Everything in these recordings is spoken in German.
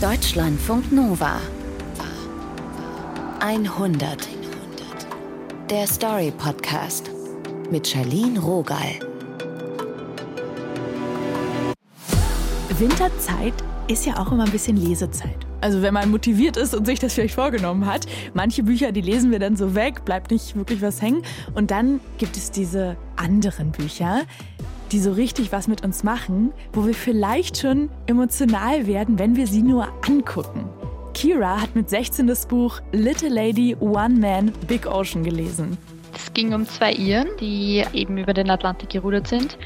Deutschlandfunk Nova 100 Der Story Podcast mit Charlene Rogal. Winterzeit ist ja auch immer ein bisschen Lesezeit. Also wenn man motiviert ist und sich das vielleicht vorgenommen hat, manche Bücher, die lesen wir dann so weg, bleibt nicht wirklich was hängen. Und dann gibt es diese anderen Bücher, die so richtig was mit uns machen, wo wir vielleicht schon emotional werden, wenn wir sie nur angucken. Kira hat mit 16 das Buch Little Lady One Man Big Ocean gelesen. Es ging um zwei Iren, die eben über den Atlantik gerudert sind.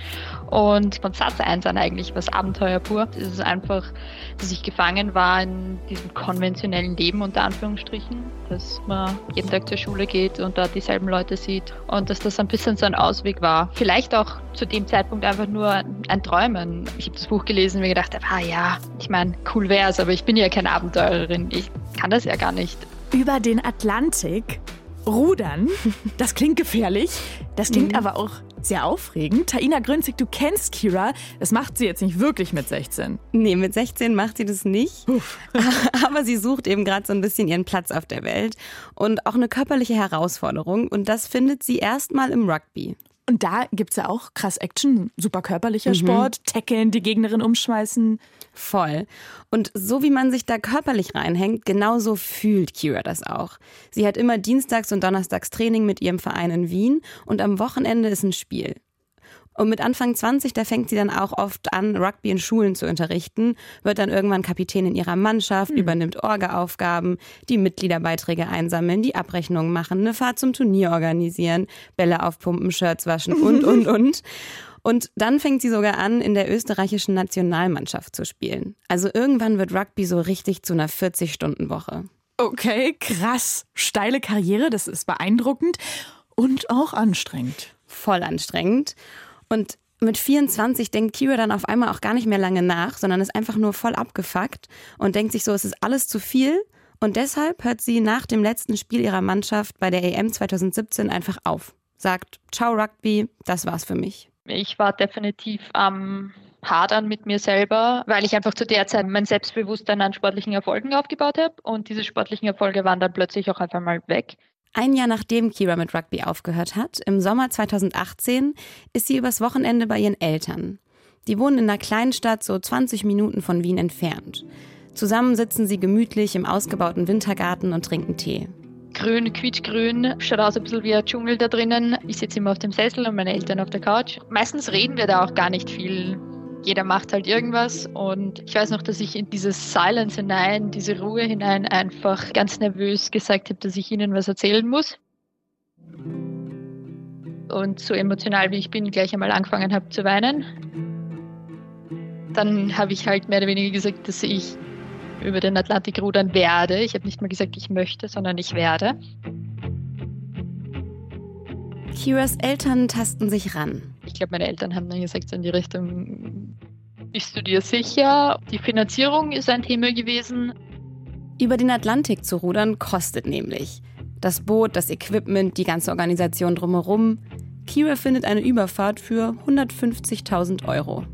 Und von Satz 1 an eigentlich was Abenteuer pur. Es ist einfach, dass ich gefangen war in diesem konventionellen Leben unter Anführungsstrichen, dass man jeden Tag zur Schule geht und dort dieselben Leute sieht und dass das ein bisschen so ein Ausweg war. Vielleicht auch zu dem Zeitpunkt einfach nur ein Träumen. Ich habe das Buch gelesen und mir gedacht, ah ja, ich meine, cool wäre es, aber ich bin ja keine Abenteurerin. Ich kann das ja gar nicht. Über den Atlantik Rudern, das klingt gefährlich, das klingt mhm. aber auch sehr aufregend. Taina Grünzig, du kennst Kira. Das macht sie jetzt nicht wirklich mit 16. Nee, mit 16 macht sie das nicht. Uff. Aber sie sucht eben gerade so ein bisschen ihren Platz auf der Welt und auch eine körperliche Herausforderung. Und das findet sie erstmal im Rugby. Und da gibt es ja auch krass Action, super körperlicher mhm. Sport, tackeln, die Gegnerin umschmeißen. Voll. Und so wie man sich da körperlich reinhängt, genauso fühlt Kira das auch. Sie hat immer Dienstags und Donnerstags Training mit ihrem Verein in Wien und am Wochenende ist ein Spiel. Und mit Anfang 20, da fängt sie dann auch oft an, Rugby in Schulen zu unterrichten, wird dann irgendwann Kapitän in ihrer Mannschaft, mhm. übernimmt Orga-Aufgaben, die Mitgliederbeiträge einsammeln, die Abrechnungen machen, eine Fahrt zum Turnier organisieren, Bälle aufpumpen, Shirts waschen und, und, und. Und dann fängt sie sogar an, in der österreichischen Nationalmannschaft zu spielen. Also irgendwann wird Rugby so richtig zu einer 40-Stunden-Woche. Okay, krass. Steile Karriere, das ist beeindruckend und auch anstrengend. Voll anstrengend. Und mit 24 denkt Kira dann auf einmal auch gar nicht mehr lange nach, sondern ist einfach nur voll abgefuckt und denkt sich so, es ist alles zu viel. Und deshalb hört sie nach dem letzten Spiel ihrer Mannschaft bei der EM 2017 einfach auf. Sagt, ciao Rugby, das war's für mich. Ich war definitiv am Hadern mit mir selber, weil ich einfach zu der Zeit mein Selbstbewusstsein an sportlichen Erfolgen aufgebaut habe und diese sportlichen Erfolge waren dann plötzlich auch einfach mal weg. Ein Jahr nachdem Kira mit Rugby aufgehört hat, im Sommer 2018, ist sie übers Wochenende bei ihren Eltern. Die wohnen in einer kleinen Stadt so 20 Minuten von Wien entfernt. Zusammen sitzen sie gemütlich im ausgebauten Wintergarten und trinken Tee. Grün, quietschgrün, schaut aus ein bisschen wie ein Dschungel da drinnen. Ich sitze immer auf dem Sessel und meine Eltern auf der Couch. Meistens reden wir da auch gar nicht viel jeder macht halt irgendwas und ich weiß noch, dass ich in dieses Silence hinein, diese Ruhe hinein einfach ganz nervös gesagt habe, dass ich ihnen was erzählen muss. Und so emotional wie ich bin, gleich einmal angefangen habe zu weinen. Dann habe ich halt mehr oder weniger gesagt, dass ich über den Atlantik rudern werde. Ich habe nicht mal gesagt, ich möchte, sondern ich werde. Kiras Eltern tasten sich ran. Ich glaube, meine Eltern haben dann gesagt, so in die Richtung, bist du dir sicher? Die Finanzierung ist ein Thema gewesen. Über den Atlantik zu rudern kostet nämlich. Das Boot, das Equipment, die ganze Organisation drumherum. Kira findet eine Überfahrt für 150.000 Euro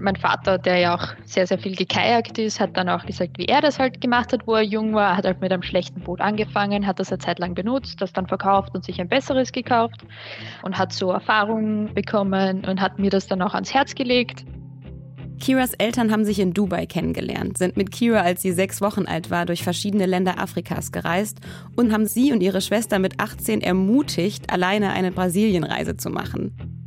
mein Vater, der ja auch sehr, sehr viel gekajakt ist, hat dann auch gesagt, wie er das halt gemacht hat, wo er jung war. Er hat halt mit einem schlechten Boot angefangen, hat das eine Zeit lang benutzt, das dann verkauft und sich ein besseres gekauft und hat so Erfahrungen bekommen und hat mir das dann auch ans Herz gelegt. Kiras Eltern haben sich in Dubai kennengelernt, sind mit Kira, als sie sechs Wochen alt war, durch verschiedene Länder Afrikas gereist und haben sie und ihre Schwester mit 18 ermutigt, alleine eine Brasilienreise zu machen.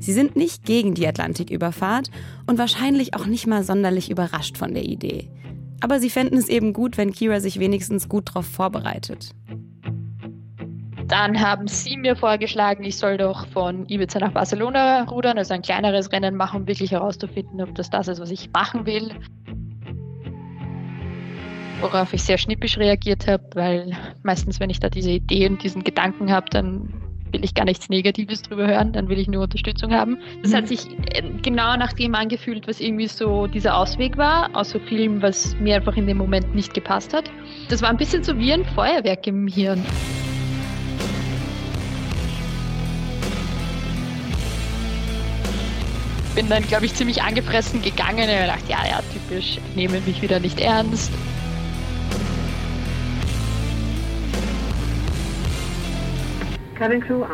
Sie sind nicht gegen die Atlantiküberfahrt und wahrscheinlich auch nicht mal sonderlich überrascht von der Idee. Aber sie fänden es eben gut, wenn Kira sich wenigstens gut darauf vorbereitet. Dann haben sie mir vorgeschlagen, ich soll doch von Ibiza nach Barcelona rudern, also ein kleineres Rennen machen, um wirklich herauszufinden, ob das das ist, was ich machen will. Worauf ich sehr schnippisch reagiert habe, weil meistens, wenn ich da diese Idee und diesen Gedanken habe, dann will ich gar nichts Negatives drüber hören, dann will ich nur Unterstützung haben. Das hat mhm. sich äh, genau nach dem angefühlt, was irgendwie so dieser Ausweg war, aus so vielem, was mir einfach in dem Moment nicht gepasst hat. Das war ein bisschen so wie ein Feuerwerk im Hirn. bin dann, glaube ich, ziemlich angefressen gegangen und habe gedacht, ja, ja, typisch, nehme mich wieder nicht ernst. Cabin crew.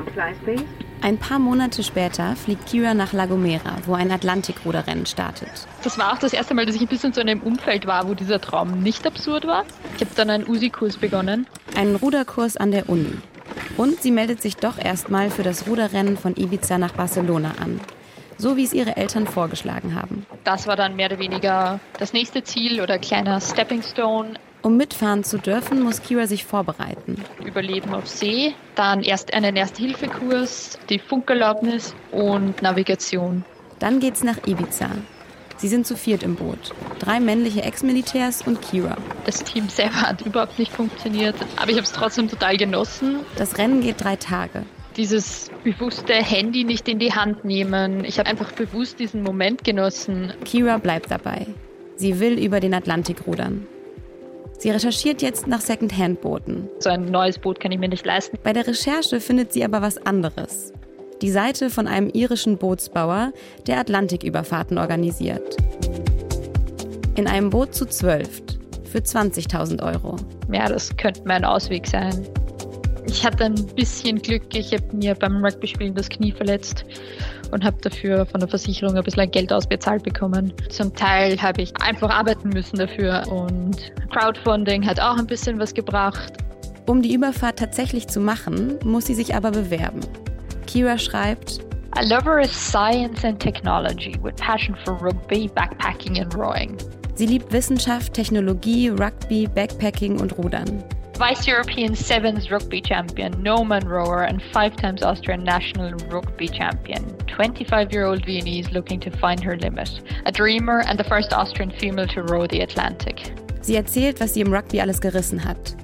Ein paar Monate später fliegt Kira nach La Gomera, wo ein Atlantikruderrennen startet. Das war auch das erste Mal, dass ich ein bisschen so in einem Umfeld war, wo dieser Traum nicht absurd war. Ich habe dann einen USI-Kurs begonnen. Einen Ruderkurs an der Uni. Und sie meldet sich doch erstmal für das Ruderrennen von Ibiza nach Barcelona an. So wie es ihre Eltern vorgeschlagen haben. Das war dann mehr oder weniger das nächste Ziel oder kleiner Stepping Stone. Um mitfahren zu dürfen, muss Kira sich vorbereiten. Überleben auf See, dann erst einen Erste-Hilfe-Kurs, die Funkerlaubnis und Navigation. Dann geht's nach Ibiza. Sie sind zu viert im Boot. Drei männliche Ex-Militärs und Kira. Das Team selber hat überhaupt nicht funktioniert, aber ich habe es trotzdem total genossen. Das Rennen geht drei Tage. Dieses bewusste Handy nicht in die Hand nehmen. Ich habe einfach bewusst diesen Moment genossen. Kira bleibt dabei. Sie will über den Atlantik rudern. Sie recherchiert jetzt nach Second-Hand-Booten. So ein neues Boot kann ich mir nicht leisten. Bei der Recherche findet sie aber was anderes. Die Seite von einem irischen Bootsbauer, der Atlantiküberfahrten organisiert. In einem Boot zu zwölf für 20.000 Euro. Ja, das könnte mein Ausweg sein. Ich hatte ein bisschen Glück. Ich habe mir beim Rugby-Spielen das Knie verletzt und habe dafür von der Versicherung ein bisschen Geld ausbezahlt bekommen. Zum Teil habe ich einfach arbeiten müssen dafür und Crowdfunding hat auch ein bisschen was gebracht. Um die Überfahrt tatsächlich zu machen, muss sie sich aber bewerben. Kira schreibt, A lover of science and technology with passion for rugby, backpacking and rowing. Sie liebt Wissenschaft, Technologie, Rugby, Backpacking und Rudern. Vice European Sevens rugby champion, Norman rower, and five times Austrian national rugby champion. 25 year old Viennese looking to find her limit. A dreamer and the first Austrian female to row the Atlantic. Sie erzählt, was sie im Rugby alles gerissen hat.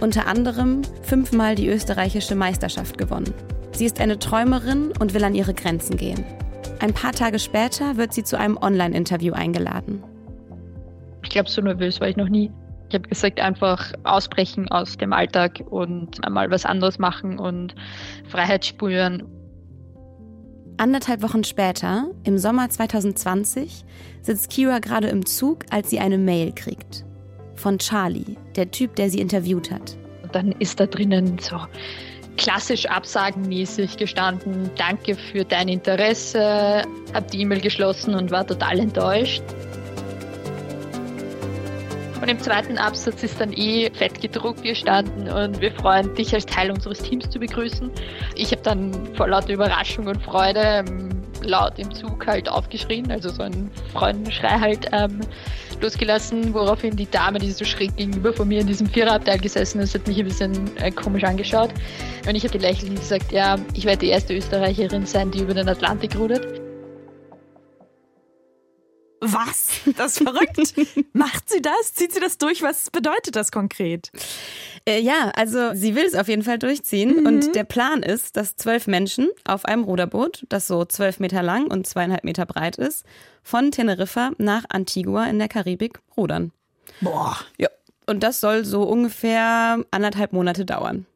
Unter anderem fünfmal die österreichische Meisterschaft gewonnen. Sie ist eine Träumerin und will an ihre Grenzen gehen. Ein paar Tage später wird sie zu einem Online-Interview eingeladen. Ich glaube, so nervös war ich noch nie. Ich habe gesagt, einfach ausbrechen aus dem Alltag und einmal was anderes machen und Freiheit spüren. Anderthalb Wochen später, im Sommer 2020, sitzt Kira gerade im Zug, als sie eine Mail kriegt. Von Charlie, der Typ, der sie interviewt hat. Und dann ist da drinnen so klassisch absagenmäßig gestanden, danke für dein Interesse, habe die E-Mail geschlossen und war total enttäuscht. Und im zweiten Absatz ist dann eh fett gedruckt gestanden und wir freuen dich als Teil unseres Teams zu begrüßen. Ich habe dann vor lauter Überraschung und Freude ähm, laut im Zug halt aufgeschrien, also so ein Freundenschrei halt ähm, losgelassen, woraufhin die Dame, die so schräg gegenüber von mir in diesem Viererabteil gesessen ist, hat mich ein bisschen äh, komisch angeschaut. Und ich habe gelächelt und gesagt, ja, ich werde die erste Österreicherin sein, die über den Atlantik rudert. Was? Das ist verrückt. Macht sie das? Zieht sie das durch? Was bedeutet das konkret? Äh, ja, also sie will es auf jeden Fall durchziehen. Mhm. Und der Plan ist, dass zwölf Menschen auf einem Ruderboot, das so zwölf Meter lang und zweieinhalb Meter breit ist, von Teneriffa nach Antigua in der Karibik rudern. Boah. Ja. Und das soll so ungefähr anderthalb Monate dauern.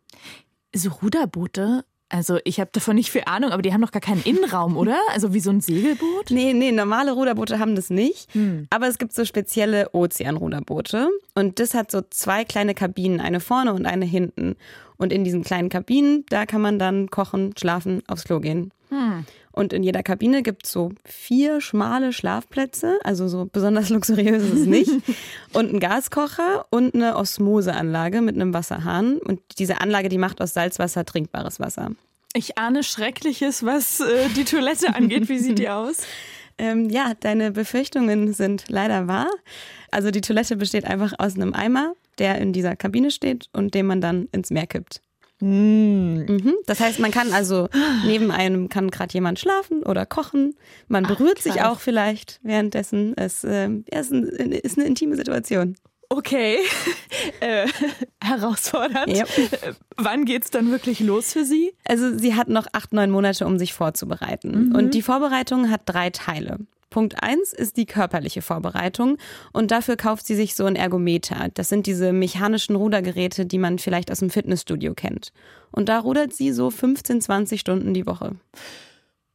So Ruderboote also ich habe davon nicht viel Ahnung, aber die haben doch gar keinen Innenraum, oder? Also wie so ein Segelboot? Nee, nee, normale Ruderboote haben das nicht. Hm. Aber es gibt so spezielle Ozeanruderboote. Und das hat so zwei kleine Kabinen, eine vorne und eine hinten. Und in diesen kleinen Kabinen, da kann man dann kochen, schlafen, aufs Klo gehen. Hm. Und in jeder Kabine gibt es so vier schmale Schlafplätze, also so besonders luxuriös ist es nicht. und einen Gaskocher und eine Osmoseanlage mit einem Wasserhahn. Und diese Anlage, die macht aus Salzwasser trinkbares Wasser. Ich ahne Schreckliches, was äh, die Toilette angeht. Wie sieht die aus? Ähm, ja, deine Befürchtungen sind leider wahr. Also die Toilette besteht einfach aus einem Eimer, der in dieser Kabine steht und den man dann ins Meer kippt. Mm. Mhm. Das heißt, man kann also neben einem kann gerade jemand schlafen oder kochen. Man berührt Ach, sich auch vielleicht währenddessen. Es äh, ist, ein, ist, eine intime Situation. Okay, äh, herausfordernd. Yep. Äh, wann geht's dann wirklich los für Sie? Also sie hat noch acht, neun Monate, um sich vorzubereiten. Mhm. Und die Vorbereitung hat drei Teile. Punkt eins ist die körperliche Vorbereitung und dafür kauft sie sich so ein Ergometer. Das sind diese mechanischen Rudergeräte, die man vielleicht aus dem Fitnessstudio kennt. Und da rudert sie so 15, 20 Stunden die Woche.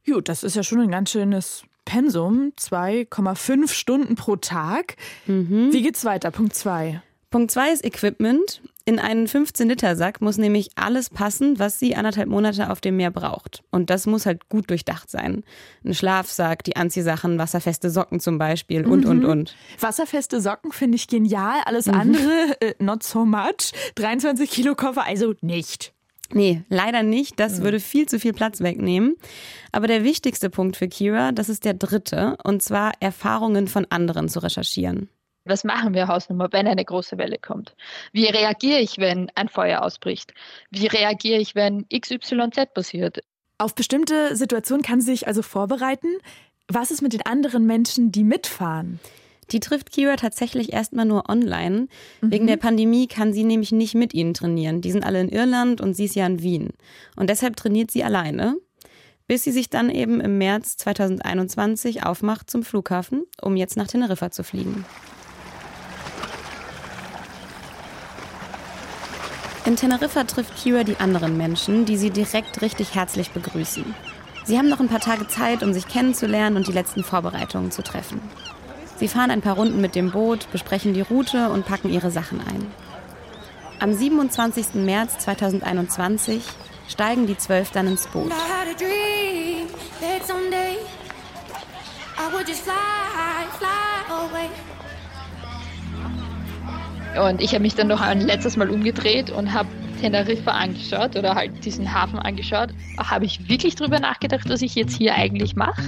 Gut, das ist ja schon ein ganz schönes Pensum, 2,5 Stunden pro Tag. Mhm. Wie geht's weiter? Punkt 2. Punkt 2 ist Equipment. In einen 15-Liter-Sack muss nämlich alles passen, was sie anderthalb Monate auf dem Meer braucht. Und das muss halt gut durchdacht sein. Ein Schlafsack, die Anziehsachen, wasserfeste Socken zum Beispiel und, mhm. und, und. Wasserfeste Socken finde ich genial. Alles mhm. andere, äh, not so much. 23 Kilo Koffer, also nicht. Nee, leider nicht. Das mhm. würde viel zu viel Platz wegnehmen. Aber der wichtigste Punkt für Kira, das ist der dritte, und zwar Erfahrungen von anderen zu recherchieren. Was machen wir Hausnummer, wenn eine große Welle kommt? Wie reagiere ich, wenn ein Feuer ausbricht? Wie reagiere ich, wenn XYZ passiert? Auf bestimmte Situationen kann sie sich also vorbereiten. Was ist mit den anderen Menschen, die mitfahren? Die trifft Kira tatsächlich erstmal nur online. Mhm. Wegen der Pandemie kann sie nämlich nicht mit ihnen trainieren. Die sind alle in Irland und sie ist ja in Wien. Und deshalb trainiert sie alleine, bis sie sich dann eben im März 2021 aufmacht zum Flughafen, um jetzt nach Teneriffa zu fliegen. In Teneriffa trifft Kira die anderen Menschen, die sie direkt richtig herzlich begrüßen. Sie haben noch ein paar Tage Zeit, um sich kennenzulernen und die letzten Vorbereitungen zu treffen. Sie fahren ein paar Runden mit dem Boot, besprechen die Route und packen ihre Sachen ein. Am 27. März 2021 steigen die zwölf dann ins Boot. Und ich habe mich dann noch ein letztes Mal umgedreht und habe Teneriffa angeschaut oder halt diesen Hafen angeschaut. Habe ich wirklich darüber nachgedacht, was ich jetzt hier eigentlich mache?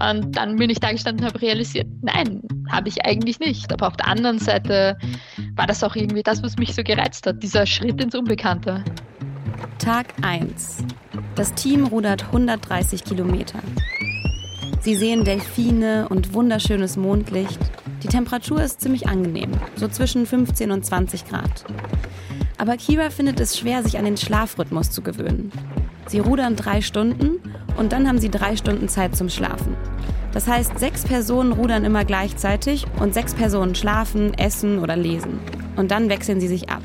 Und dann bin ich da gestanden und habe realisiert, nein, habe ich eigentlich nicht. Aber auf der anderen Seite war das auch irgendwie das, was mich so gereizt hat, dieser Schritt ins Unbekannte. Tag 1. Das Team rudert 130 Kilometer. Sie sehen Delfine und wunderschönes Mondlicht die Temperatur ist ziemlich angenehm, so zwischen 15 und 20 Grad. Aber Kira findet es schwer, sich an den Schlafrhythmus zu gewöhnen. Sie rudern drei Stunden und dann haben sie drei Stunden Zeit zum Schlafen. Das heißt, sechs Personen rudern immer gleichzeitig und sechs Personen schlafen, essen oder lesen. Und dann wechseln sie sich ab.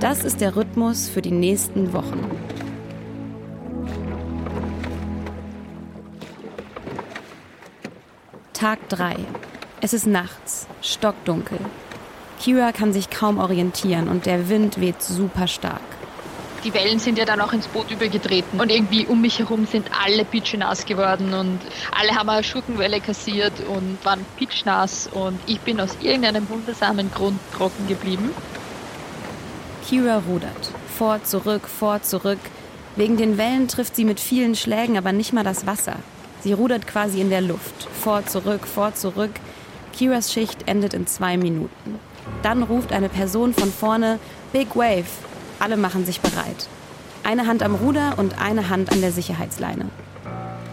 Das ist der Rhythmus für die nächsten Wochen. Tag 3. Es ist nachts, stockdunkel. Kira kann sich kaum orientieren und der Wind weht super stark. Die Wellen sind ja dann auch ins Boot übergetreten und irgendwie um mich herum sind alle pitschnass geworden und alle haben eine Schurkenwelle kassiert und waren pitschnass und ich bin aus irgendeinem wundersamen Grund trocken geblieben. Kira rudert. Vor, zurück, vor, zurück. Wegen den Wellen trifft sie mit vielen Schlägen aber nicht mal das Wasser. Sie rudert quasi in der Luft. Vor, zurück, vor, zurück. Kiras Schicht endet in zwei Minuten. Dann ruft eine Person von vorne Big Wave. Alle machen sich bereit. Eine Hand am Ruder und eine Hand an der Sicherheitsleine.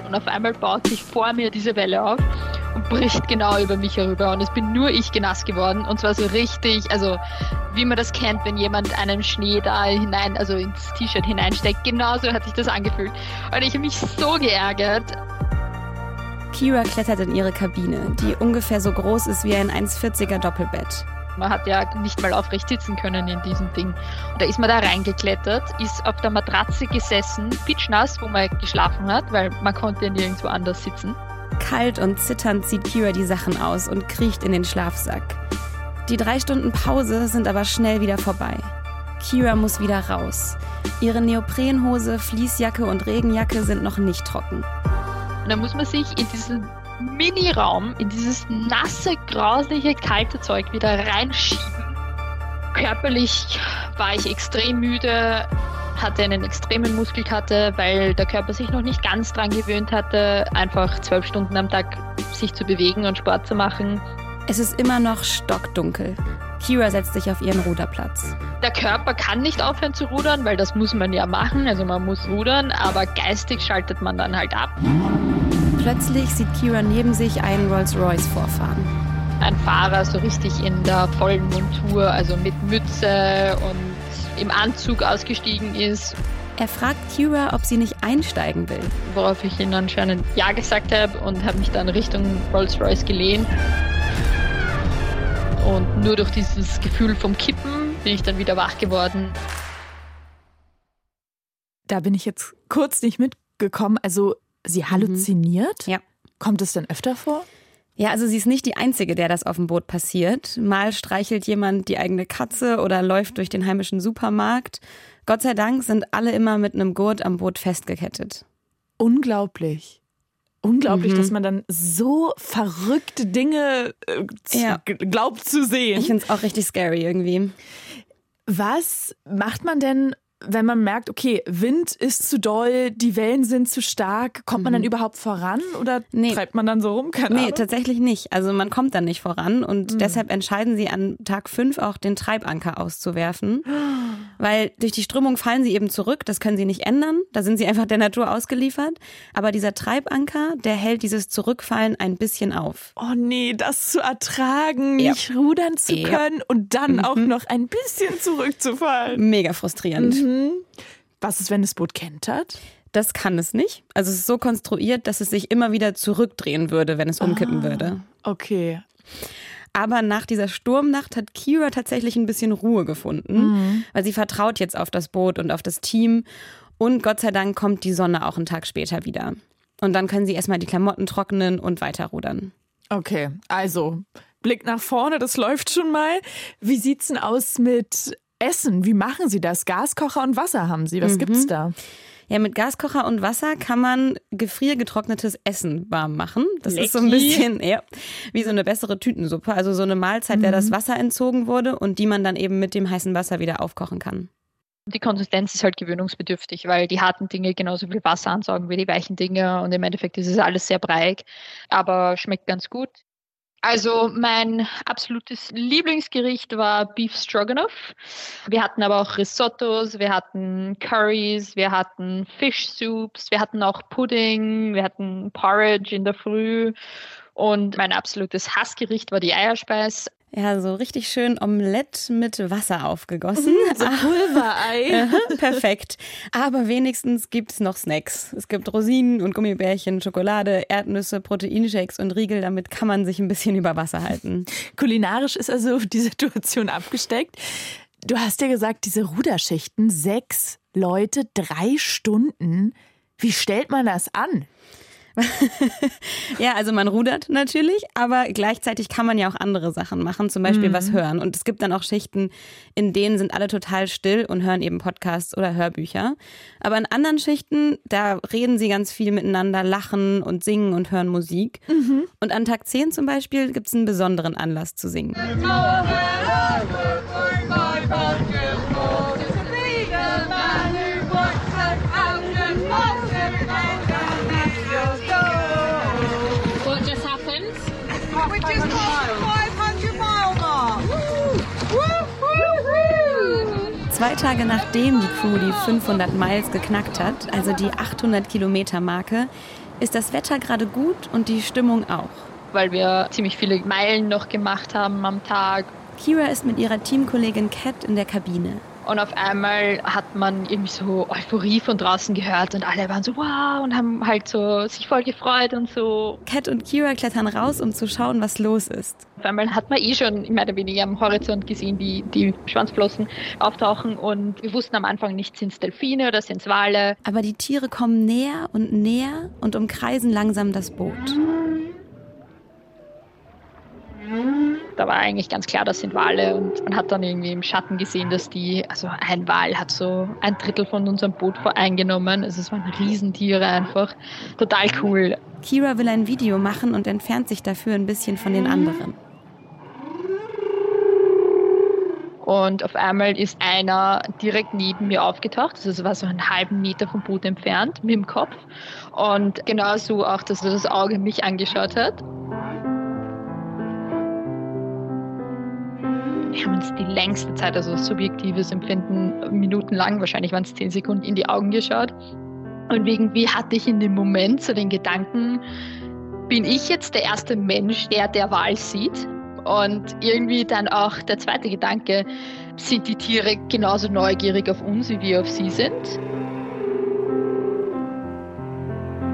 Und auf einmal baut sich vor mir diese Welle auf und bricht genau über mich herüber. Und es bin nur ich genass geworden. Und zwar so richtig, also wie man das kennt, wenn jemand einen Schnee da hinein, also ins T-Shirt hineinsteckt. Genauso hat sich das angefühlt. Und ich habe mich so geärgert. Kira klettert in ihre Kabine, die ungefähr so groß ist wie ein 1,40er Doppelbett. Man hat ja nicht mal aufrecht sitzen können in diesem Ding. Und da ist man da reingeklettert, ist auf der Matratze gesessen, pitschnass, wo man geschlafen hat, weil man konnte ja nirgendwo anders sitzen. Kalt und zitternd zieht Kira die Sachen aus und kriecht in den Schlafsack. Die drei Stunden Pause sind aber schnell wieder vorbei. Kira muss wieder raus. Ihre Neoprenhose, Fließjacke und Regenjacke sind noch nicht trocken. Und dann muss man sich in diesen Mini-Raum, in dieses nasse, grausliche, kalte Zeug wieder reinschieben. Körperlich war ich extrem müde, hatte einen extremen Muskelkater, weil der Körper sich noch nicht ganz dran gewöhnt hatte, einfach zwölf Stunden am Tag sich zu bewegen und Sport zu machen. Es ist immer noch stockdunkel. Kira setzt sich auf ihren Ruderplatz. Der Körper kann nicht aufhören zu rudern, weil das muss man ja machen. Also man muss rudern, aber geistig schaltet man dann halt ab. Plötzlich sieht Kira neben sich einen Rolls-Royce vorfahren. Ein Fahrer so richtig in der vollen Montur, also mit Mütze und im Anzug ausgestiegen ist. Er fragt Kira, ob sie nicht einsteigen will. Worauf ich ihn anscheinend Ja gesagt habe und habe mich dann Richtung Rolls-Royce gelehnt. Und nur durch dieses Gefühl vom Kippen bin ich dann wieder wach geworden. Da bin ich jetzt kurz nicht mitgekommen. Also sie mhm. halluziniert? Mhm. Ja. Kommt es denn öfter vor? Ja, also sie ist nicht die Einzige, der das auf dem Boot passiert. Mal streichelt jemand die eigene Katze oder läuft durch den heimischen Supermarkt. Gott sei Dank sind alle immer mit einem Gurt am Boot festgekettet. Unglaublich. Unglaublich, mhm. dass man dann so verrückte Dinge äh, ja. glaubt zu sehen. Ich finde es auch richtig scary irgendwie. Was macht man denn, wenn man merkt, okay, Wind ist zu doll, die Wellen sind zu stark, kommt man dann mhm. überhaupt voran oder nee. treibt man dann so rum? Keine nee, Ahnung. tatsächlich nicht. Also man kommt dann nicht voran und mhm. deshalb entscheiden sie an Tag 5 auch den Treibanker auszuwerfen. Weil durch die Strömung fallen sie eben zurück, das können sie nicht ändern, da sind sie einfach der Natur ausgeliefert. Aber dieser Treibanker, der hält dieses Zurückfallen ein bisschen auf. Oh nee, das zu ertragen, ja. nicht rudern zu ja. können und dann mhm. auch noch ein bisschen zurückzufallen. Mega frustrierend. Mhm. Was ist, wenn das Boot kentert? Das kann es nicht. Also es ist so konstruiert, dass es sich immer wieder zurückdrehen würde, wenn es umkippen ah, würde. Okay. Aber nach dieser Sturmnacht hat Kira tatsächlich ein bisschen Ruhe gefunden, mhm. weil sie vertraut jetzt auf das Boot und auf das Team. Und Gott sei Dank kommt die Sonne auch einen Tag später wieder. Und dann können sie erstmal die Klamotten trocknen und weiterrudern. Okay, also Blick nach vorne, das läuft schon mal. Wie sieht's denn aus mit Essen, wie machen Sie das? Gaskocher und Wasser haben Sie. Was mhm. gibt's da? Ja, mit Gaskocher und Wasser kann man gefriergetrocknetes Essen warm machen. Das Lecky. ist so ein bisschen ja, wie so eine bessere Tütensuppe. Also so eine Mahlzeit, mhm. der das Wasser entzogen wurde und die man dann eben mit dem heißen Wasser wieder aufkochen kann. Die Konsistenz ist halt gewöhnungsbedürftig, weil die harten Dinge genauso viel Wasser ansaugen wie die weichen Dinge und im Endeffekt ist es alles sehr breiig, aber schmeckt ganz gut. Also mein absolutes Lieblingsgericht war Beef Stroganoff. Wir hatten aber auch Risottos, wir hatten Curries, wir hatten Fish Soups, wir hatten auch Pudding, wir hatten Porridge in der Früh und mein absolutes Hassgericht war die Eierspeis. Ja, so richtig schön Omelette mit Wasser aufgegossen. Mhm, so Pulverei. Perfekt. Aber wenigstens gibt es noch Snacks. Es gibt Rosinen und Gummibärchen, Schokolade, Erdnüsse, Proteinshakes und Riegel. Damit kann man sich ein bisschen über Wasser halten. Kulinarisch ist also die Situation abgesteckt. Du hast ja gesagt, diese Ruderschichten, sechs Leute, drei Stunden. Wie stellt man das an? ja, also man rudert natürlich, aber gleichzeitig kann man ja auch andere Sachen machen, zum Beispiel mhm. was hören. Und es gibt dann auch Schichten, in denen sind alle total still und hören eben Podcasts oder Hörbücher. Aber in anderen Schichten, da reden sie ganz viel miteinander, lachen und singen und hören Musik. Mhm. Und an Tag 10 zum Beispiel gibt es einen besonderen Anlass zu singen. Tage nachdem die Crew die 500 Miles geknackt hat, also die 800 Kilometer Marke, ist das Wetter gerade gut und die Stimmung auch. Weil wir ziemlich viele Meilen noch gemacht haben am Tag. Kira ist mit ihrer Teamkollegin Kat in der Kabine. Und auf einmal hat man irgendwie so Euphorie von draußen gehört und alle waren so wow und haben halt so sich voll gefreut und so. Kat und Kira klettern raus, um zu schauen, was los ist. Auf einmal hat man eh schon mehr oder weniger am Horizont gesehen, wie die Schwanzflossen auftauchen und wir wussten am Anfang nicht, sind es Delfine oder sind es Wale. Aber die Tiere kommen näher und näher und umkreisen langsam das Boot. Da war eigentlich ganz klar, das sind Wale und man hat dann irgendwie im Schatten gesehen, dass die, also ein Wal hat so ein Drittel von unserem Boot eingenommen. Also es waren Riesentiere einfach. Total cool. Kira will ein Video machen und entfernt sich dafür ein bisschen von den anderen. Und auf einmal ist einer direkt neben mir aufgetaucht. Also es war so einen halben Meter vom Boot entfernt mit dem Kopf. Und genauso auch, dass das Auge mich angeschaut hat. Wir haben uns die längste Zeit, also subjektives Empfinden, minutenlang, wahrscheinlich waren es zehn Sekunden, in die Augen geschaut. Und irgendwie hatte ich in dem Moment so den Gedanken, bin ich jetzt der erste Mensch, der der Wahl sieht? Und irgendwie dann auch der zweite Gedanke, sind die Tiere genauso neugierig auf uns, wie wir auf sie sind?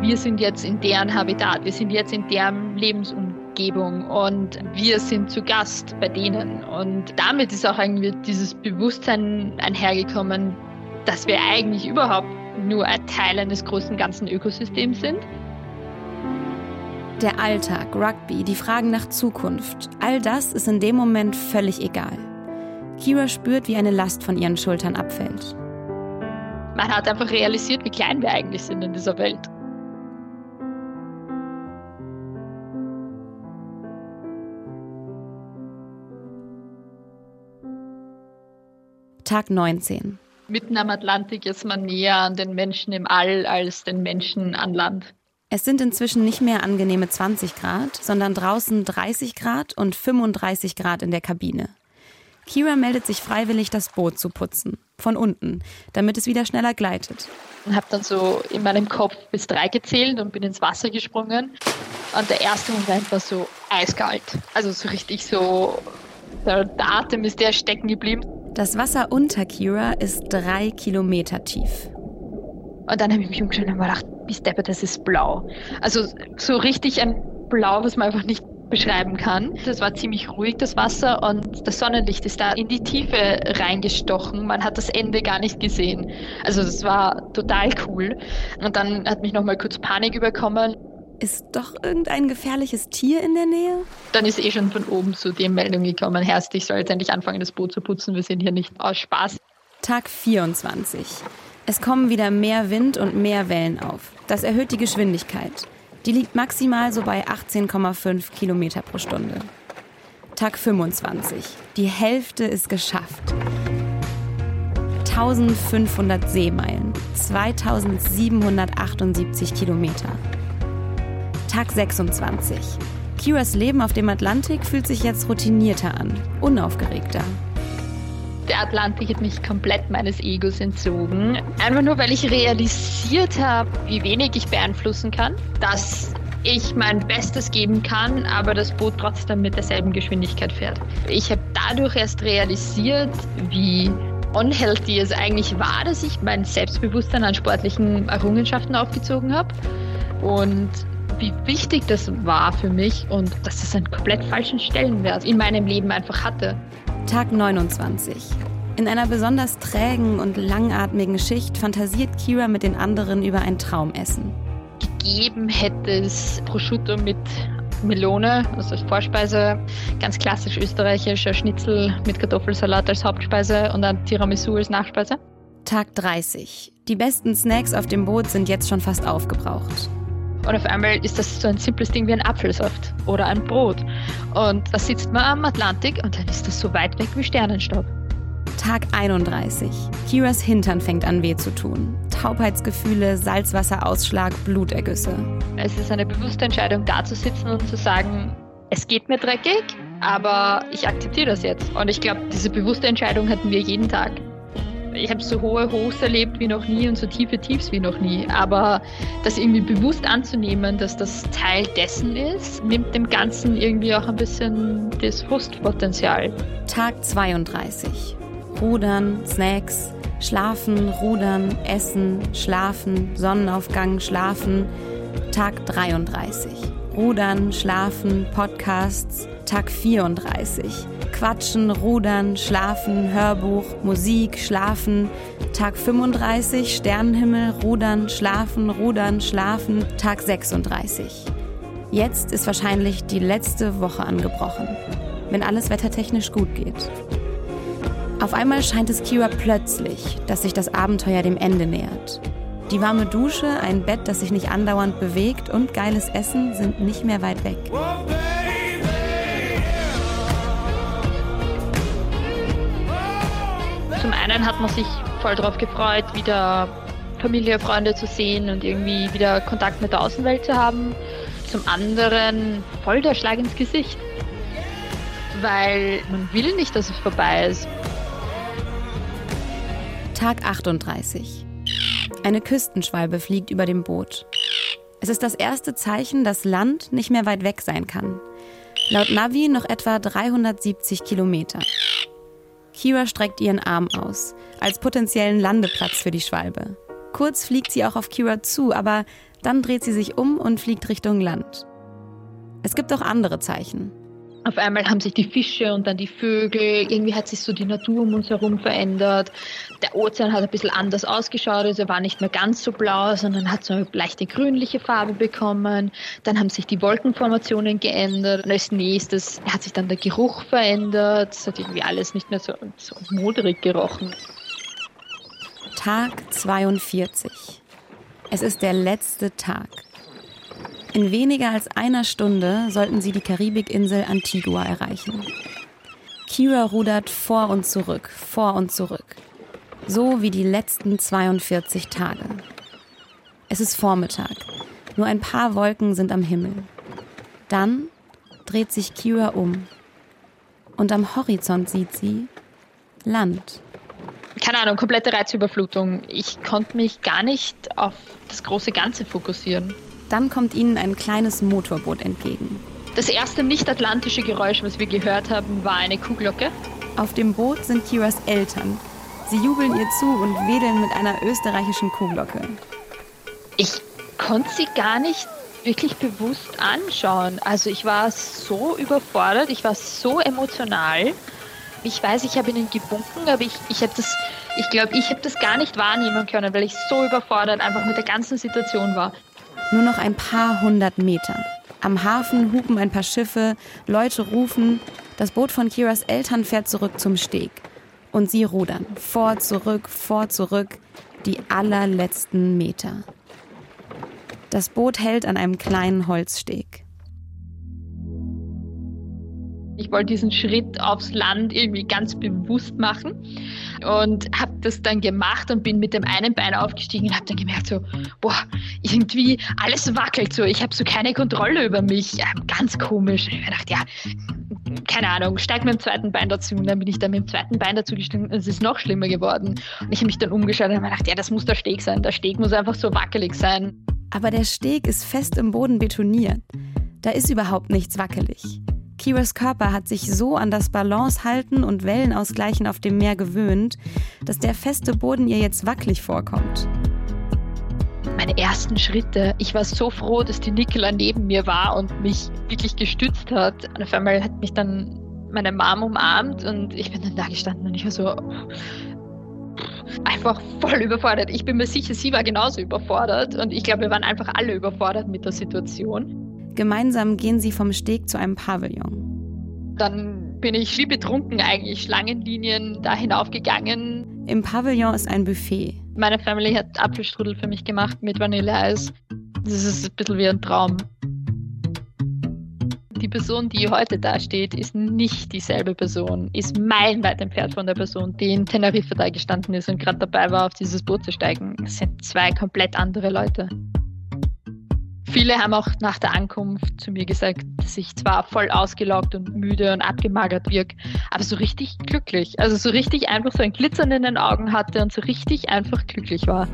Wir sind jetzt in deren Habitat, wir sind jetzt in deren Lebensumgebung. Umgebung und wir sind zu Gast bei denen. Und damit ist auch irgendwie dieses Bewusstsein einhergekommen, dass wir eigentlich überhaupt nur ein Teil eines großen ganzen Ökosystems sind. Der Alltag, Rugby, die Fragen nach Zukunft, all das ist in dem Moment völlig egal. Kira spürt, wie eine Last von ihren Schultern abfällt. Man hat einfach realisiert, wie klein wir eigentlich sind in dieser Welt. Tag 19. Mitten am Atlantik ist man näher an den Menschen im All als den Menschen an Land. Es sind inzwischen nicht mehr angenehme 20 Grad, sondern draußen 30 Grad und 35 Grad in der Kabine. Kira meldet sich freiwillig, das Boot zu putzen. Von unten, damit es wieder schneller gleitet. Ich habe dann so in meinem Kopf bis drei gezählt und bin ins Wasser gesprungen. Und der erste Moment war so eiskalt. Also so richtig so, der Atem ist der stecken geblieben. Das Wasser unter Kira ist drei Kilometer tief. Und dann habe ich mich umgeschaut und gedacht, wie steppert, das ist blau. Also so richtig ein Blau, was man einfach nicht beschreiben kann. Das war ziemlich ruhig, das Wasser, und das Sonnenlicht ist da in die Tiefe reingestochen. Man hat das Ende gar nicht gesehen. Also das war total cool. Und dann hat mich nochmal kurz Panik überkommen. Ist doch irgendein gefährliches Tier in der Nähe? Dann ist eh schon von oben zu die Meldung gekommen, Herrst, ich soll jetzt endlich anfangen, das Boot zu putzen. Wir sind hier nicht aus Spaß. Tag 24. Es kommen wieder mehr Wind und mehr Wellen auf. Das erhöht die Geschwindigkeit. Die liegt maximal so bei 18,5 Kilometer pro Stunde. Tag 25. Die Hälfte ist geschafft. 1500 Seemeilen, 2778 Kilometer. Tag 26. Kiras Leben auf dem Atlantik fühlt sich jetzt routinierter an, unaufgeregter. Der Atlantik hat mich komplett meines Egos entzogen. Einfach nur, weil ich realisiert habe, wie wenig ich beeinflussen kann, dass ich mein Bestes geben kann, aber das Boot trotzdem mit derselben Geschwindigkeit fährt. Ich habe dadurch erst realisiert, wie unhealthy es eigentlich war, dass ich mein Selbstbewusstsein an sportlichen Errungenschaften aufgezogen habe und wie wichtig das war für mich und dass es einen komplett falschen Stellenwert in meinem Leben einfach hatte. Tag 29. In einer besonders trägen und langatmigen Schicht fantasiert Kira mit den anderen über ein Traumessen. Gegeben hätte es Prosciutto mit Melone, also als Vorspeise, ganz klassisch österreichischer Schnitzel mit Kartoffelsalat als Hauptspeise und ein Tiramisu als Nachspeise. Tag 30. Die besten Snacks auf dem Boot sind jetzt schon fast aufgebraucht. Und auf einmal ist das so ein simples Ding wie ein Apfelsaft oder ein Brot. Und da sitzt man am Atlantik und dann ist das so weit weg wie Sternenstaub. Tag 31. Kiras Hintern fängt an weh zu tun. Taubheitsgefühle, Salzwasserausschlag, Blutergüsse. Es ist eine bewusste Entscheidung, da zu sitzen und zu sagen, es geht mir dreckig, aber ich akzeptiere das jetzt. Und ich glaube, diese bewusste Entscheidung hatten wir jeden Tag. Ich habe so hohe Hochs erlebt wie noch nie und so tiefe Tiefs wie noch nie. Aber das irgendwie bewusst anzunehmen, dass das Teil dessen ist, nimmt dem Ganzen irgendwie auch ein bisschen das Frustpotenzial. Tag 32. Rudern, Snacks, Schlafen, Rudern, Essen, Schlafen, Sonnenaufgang, Schlafen. Tag 33. Rudern, Schlafen, Podcasts. Tag 34. Quatschen, Rudern, Schlafen, Hörbuch, Musik, Schlafen. Tag 35, Sternenhimmel, Rudern, Schlafen, Rudern, Schlafen. Tag 36. Jetzt ist wahrscheinlich die letzte Woche angebrochen, wenn alles wettertechnisch gut geht. Auf einmal scheint es Kira plötzlich, dass sich das Abenteuer dem Ende nähert. Die warme Dusche, ein Bett, das sich nicht andauernd bewegt und geiles Essen sind nicht mehr weit weg. Zum einen hat man sich voll darauf gefreut, wieder Familie, Freunde zu sehen und irgendwie wieder Kontakt mit der Außenwelt zu haben. Zum anderen voll der Schlag ins Gesicht, weil man will nicht, dass es vorbei ist. Tag 38. Eine Küstenschwalbe fliegt über dem Boot. Es ist das erste Zeichen, dass Land nicht mehr weit weg sein kann. Laut Navi noch etwa 370 Kilometer. Kira streckt ihren Arm aus, als potenziellen Landeplatz für die Schwalbe. Kurz fliegt sie auch auf Kira zu, aber dann dreht sie sich um und fliegt Richtung Land. Es gibt auch andere Zeichen. Auf einmal haben sich die Fische und dann die Vögel, irgendwie hat sich so die Natur um uns herum verändert. Der Ozean hat ein bisschen anders ausgeschaut, also er war nicht mehr ganz so blau, sondern hat so eine leichte grünliche Farbe bekommen. Dann haben sich die Wolkenformationen geändert. Und als nächstes hat sich dann der Geruch verändert. Es hat irgendwie alles nicht mehr so, so modrig gerochen. Tag 42. Es ist der letzte Tag. In weniger als einer Stunde sollten sie die Karibikinsel Antigua erreichen. Kira rudert vor und zurück, vor und zurück. So wie die letzten 42 Tage. Es ist Vormittag. Nur ein paar Wolken sind am Himmel. Dann dreht sich Kira um. Und am Horizont sieht sie Land. Keine Ahnung, komplette Reizüberflutung. Ich konnte mich gar nicht auf das große Ganze fokussieren. Dann kommt ihnen ein kleines Motorboot entgegen. Das erste nicht-atlantische Geräusch, was wir gehört haben, war eine Kuhglocke. Auf dem Boot sind Kiras Eltern. Sie jubeln ihr zu und wedeln mit einer österreichischen Kuhglocke. Ich konnte sie gar nicht wirklich bewusst anschauen. Also ich war so überfordert, ich war so emotional. Ich weiß, ich habe ihnen gebunken, aber ich, ich habe das, ich glaube, ich habe das gar nicht wahrnehmen können, weil ich so überfordert einfach mit der ganzen Situation war. Nur noch ein paar hundert Meter. Am Hafen hupen ein paar Schiffe, Leute rufen. Das Boot von Kiras Eltern fährt zurück zum Steg. Und sie rudern. Vor, zurück, vor, zurück. Die allerletzten Meter. Das Boot hält an einem kleinen Holzsteg. Ich wollte diesen Schritt aufs Land irgendwie ganz bewusst machen und habe das dann gemacht und bin mit dem einen Bein aufgestiegen und habe dann gemerkt so, boah, irgendwie alles wackelt so. Ich habe so keine Kontrolle über mich. Ganz komisch. Ich gedacht, ja, keine Ahnung, steig mit dem zweiten Bein dazu und dann bin ich dann mit dem zweiten Bein dazu gestiegen und es ist noch schlimmer geworden. Und ich habe mich dann umgeschaut und habe gedacht, ja, das muss der Steg sein. Der Steg muss einfach so wackelig sein. Aber der Steg ist fest im Boden betoniert. Da ist überhaupt nichts wackelig. Kiras Körper hat sich so an das Balancehalten und Wellenausgleichen auf dem Meer gewöhnt, dass der feste Boden ihr jetzt wackelig vorkommt. Meine ersten Schritte. Ich war so froh, dass die Nicola neben mir war und mich wirklich gestützt hat. Auf einmal hat mich dann meine Mom umarmt und ich bin dann da gestanden und ich war so einfach voll überfordert. Ich bin mir sicher, sie war genauso überfordert und ich glaube, wir waren einfach alle überfordert mit der Situation. Gemeinsam gehen sie vom Steg zu einem Pavillon. Dann bin ich wie betrunken eigentlich Schlangenlinien da hinaufgegangen. Im Pavillon ist ein Buffet. Meine Family hat Apfelstrudel für mich gemacht mit Vanilleeis. Das ist ein bisschen wie ein Traum. Die Person, die heute da steht, ist nicht dieselbe Person, ist meilenweit entfernt von der Person, die in Teneriffa da gestanden ist und gerade dabei war, auf dieses Boot zu steigen. Es sind zwei komplett andere Leute. Viele haben auch nach der Ankunft zu mir gesagt, dass ich zwar voll ausgelaugt und müde und abgemagert wirke, aber so richtig glücklich. Also so richtig einfach so ein Glitzern in den Augen hatte und so richtig einfach glücklich war.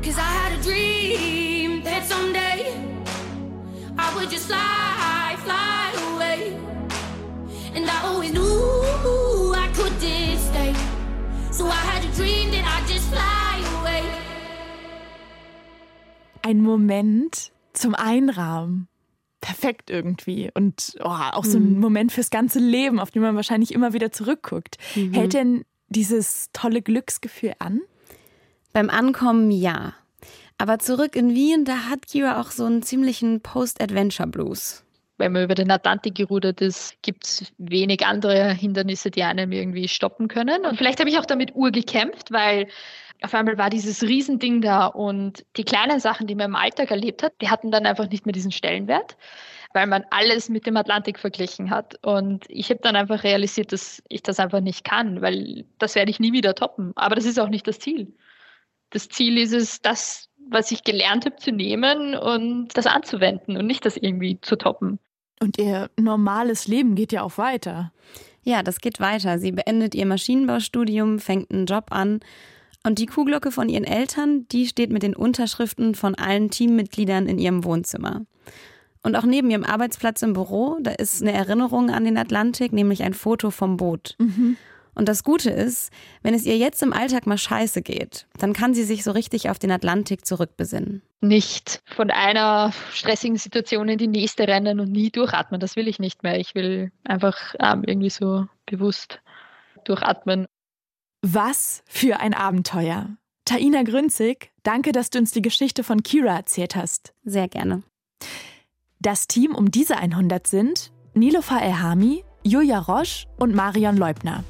Ein Moment, zum Einrahmen. Perfekt irgendwie. Und oh, auch so ein mhm. Moment fürs ganze Leben, auf den man wahrscheinlich immer wieder zurückguckt. Mhm. Hält denn dieses tolle Glücksgefühl an? Beim Ankommen ja. Aber zurück in Wien, da hat Kira auch so einen ziemlichen Post-Adventure-Blues. Wenn man über den Atlantik gerudert ist, gibt es wenig andere Hindernisse, die einem irgendwie stoppen können. Und vielleicht habe ich auch damit urgekämpft, weil auf einmal war dieses Riesending da und die kleinen Sachen, die man im Alltag erlebt hat, die hatten dann einfach nicht mehr diesen Stellenwert, weil man alles mit dem Atlantik verglichen hat. Und ich habe dann einfach realisiert, dass ich das einfach nicht kann, weil das werde ich nie wieder toppen. Aber das ist auch nicht das Ziel. Das Ziel ist es, das, was ich gelernt habe, zu nehmen und das anzuwenden und nicht das irgendwie zu toppen. Und ihr normales Leben geht ja auch weiter. Ja, das geht weiter. Sie beendet ihr Maschinenbaustudium, fängt einen Job an und die Kuhglocke von ihren Eltern, die steht mit den Unterschriften von allen Teammitgliedern in ihrem Wohnzimmer. Und auch neben ihrem Arbeitsplatz im Büro, da ist eine Erinnerung an den Atlantik, nämlich ein Foto vom Boot. Mhm. Und das Gute ist, wenn es ihr jetzt im Alltag mal scheiße geht, dann kann sie sich so richtig auf den Atlantik zurückbesinnen. Nicht von einer stressigen Situation in die nächste rennen und nie durchatmen. Das will ich nicht mehr. Ich will einfach ähm, irgendwie so bewusst durchatmen. Was für ein Abenteuer. Taina Grünzig, danke, dass du uns die Geschichte von Kira erzählt hast. Sehr gerne. Das Team um diese 100 sind Nilofa Elhami, Julia Roche und Marion Leubner.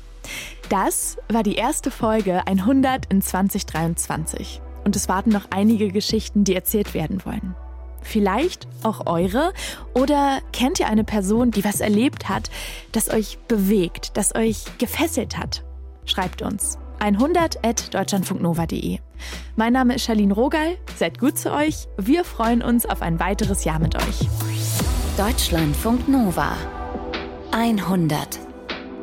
Das war die erste Folge 100 in 2023. Und es warten noch einige Geschichten, die erzählt werden wollen. Vielleicht auch eure? Oder kennt ihr eine Person, die was erlebt hat, das euch bewegt, das euch gefesselt hat? Schreibt uns 100 at deutschlandfunknova.de. Mein Name ist Charlene Rogal. Seid gut zu euch. Wir freuen uns auf ein weiteres Jahr mit euch. Deutschlandfunk Nova 100.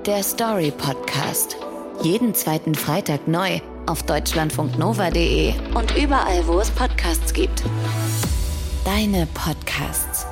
Der Story Podcast. Jeden zweiten Freitag neu auf deutschlandfunknova.de und überall, wo es Podcasts gibt. Deine Podcasts.